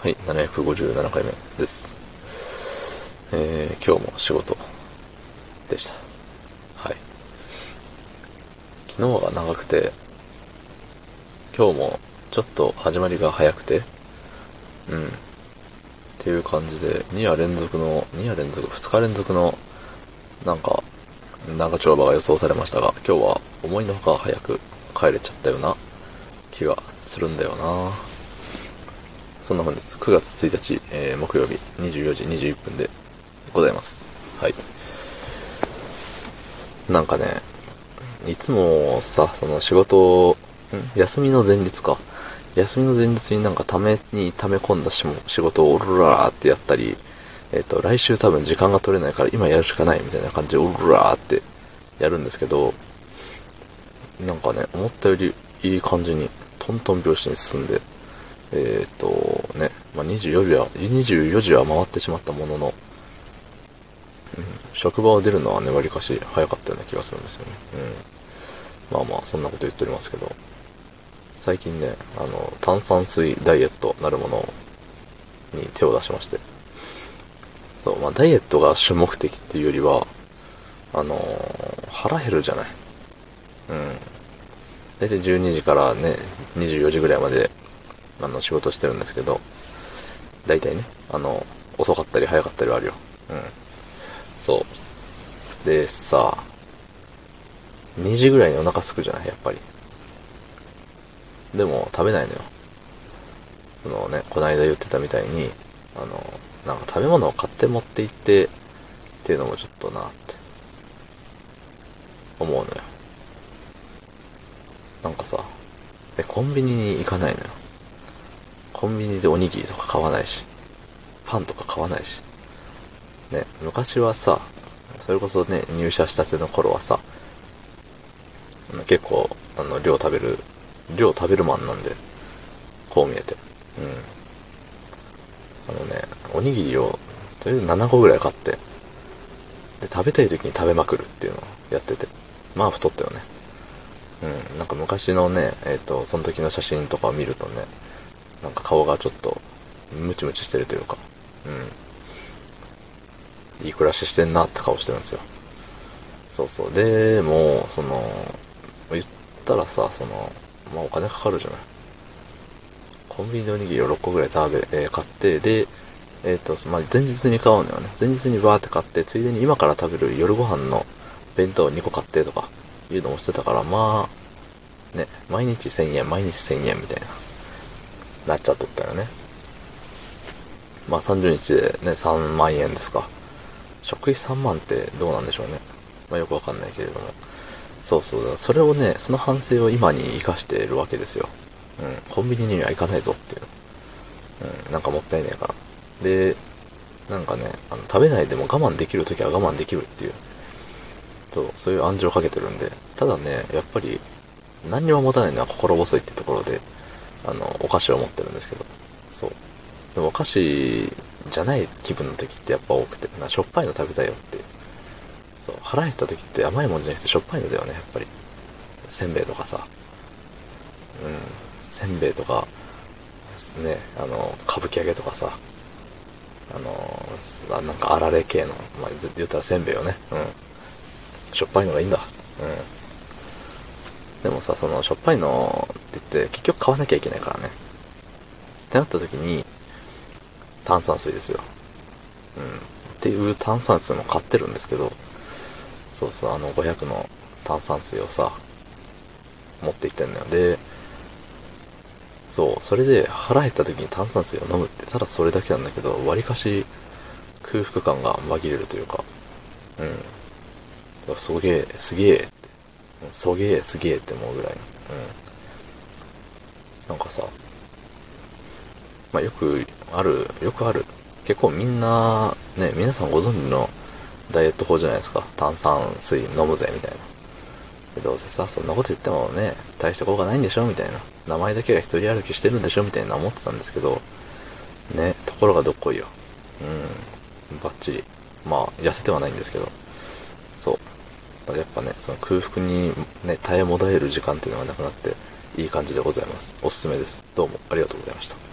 はい、757回目です。えー、今日も仕事でした。はい。昨日が長くて、今日もちょっと始まりが早くて、うん。っていう感じで、2夜連続の、2夜連続、2日連続の、なんか、長丁場が予想されましたが、今日は思いのほか早く帰れちゃったような気がするんだよなそんな本日9月1日、えー木曜日24時21分でございます。はい。なんかね、いつもさ、その仕事、休みの前日か。休みの前日になんかために溜め込んだしも仕事をオルラーってやったり、えっ、と、来週多分時間が取れないから今やるしかないみたいな感じでオルラーってやるんですけど、なんかね、思ったよりいい感じにトントン拍子に進んで、えっ、とね、まあ、24時は、24時は回ってしまったものの、うん、職場を出るのはね、わりかし早かったような気がするんですよね。うん。まあまあ、そんなこと言っておりますけど、最近ね、あの、炭酸水ダイエットなるものに手を出しまして、そう、まあ、ダイエットが主目的っていうよりは、あのー腹減るじゃない。うん。大体12時からね、24時ぐらいまで、あの、仕事してるんですけど、大体ね、あの、遅かったり早かったりはあるよ。うん。そう。で、さ、2時ぐらいにお腹すくじゃない？やっぱり。でも、食べないのよ。そのね、こないだ言ってたみたいに、あの、なんか食べ物を買って持って行って、っていうのもちょっとなって、思うのよ。なんかさ、え、コンビニに行かないのよ。コンビニでおにぎりとか買わないし、パンとか買わないし。ね、昔はさ、それこそね、入社したての頃はさ、結構、あの、量食べる、量食べるマンなんで、こう見えて。うん。あのね、おにぎりを、とりあえず7個ぐらい買って、で、食べたい時に食べまくるっていうのをやってて。まあ太ったよね。うん。なんか昔のね、えっ、と、その時の写真とかを見るとね、なんか顔がちょっと、ムチムチしてるというか、うん。いい暮らししてんなって顔してるんですよ。そうそう。で、もう、その、言ったらさ、その、まあお金かかるじゃない。コンビニでおにぎりを6個ぐらい食べ、えー買って、で、えっ、と、まあ、前日に買うのよね。前日にバーって買って、ついでに今から食べる夜ご飯の弁当2個買ってとか、いうのもしてたから、まあ、ね、毎日1000円、毎日1000円みたいな、なっちゃっとったよね。まあ30日でね、3万円ですか。食費3万ってどうなんでしょうね。まあよくわかんないけれども。そうそう、それをね、その反省を今に活かしているわけですよ。うん、コンビニには行かないぞっていう。うん、なんかもったいねえから。で、なんかね、あの食べないでも我慢できるときは我慢できるっていう。そう、そういう暗示をかけてるんで。ただね、やっぱり、何にも持たないのは心細いってところで、あの、お菓子を持ってるんですけど。そう。でもお菓子じゃない気分の時ってやっぱ多くて、なしょっぱいの食べたいよって。そう、腹減った時って甘いもんじゃなくてしょっぱいのだよね、やっぱり。せんべいとかさ。うん。せんべいとか、ね、あの、歌舞伎揚げとかさ。あの、あなんかあられ系の、まあ、言ったらせんべいよね。うん。しょっぱいのがいいんだ。うん。でもさ、その、しょっぱいのって言って、結局買わなきゃいけないからね。ってなった時に、炭酸水ですよ。うん。っていう炭酸水も買ってるんですけど、そうそう、あの500の炭酸水をさ、持って行ってんのよ。で、そう、それで腹減った時に炭酸水を飲むって、ただそれだけなんだけど、わりかし空腹感が紛れるというか、うん。すげえ、すげえ、そげえ、すげえって思うぐらい、うん。なんかさ、まあよくある、よくある。結構みんな、ね、皆さんご存知のダイエット法じゃないですか。炭酸水飲むぜ、みたいな。どうせさ、そんなこと言ってもね、大した効果ないんでしょみたいな。名前だけが一人歩きしてるんでしょみたいな思ってたんですけど、ね、ところがどっこいよ。うん、バッチリ。まあ、痩せてはないんですけど。そう。やっぱね、その空腹にね、耐えもだえる時間っていうのがなくなって、いい感じでございます。おすすめです。どうもありがとうございました。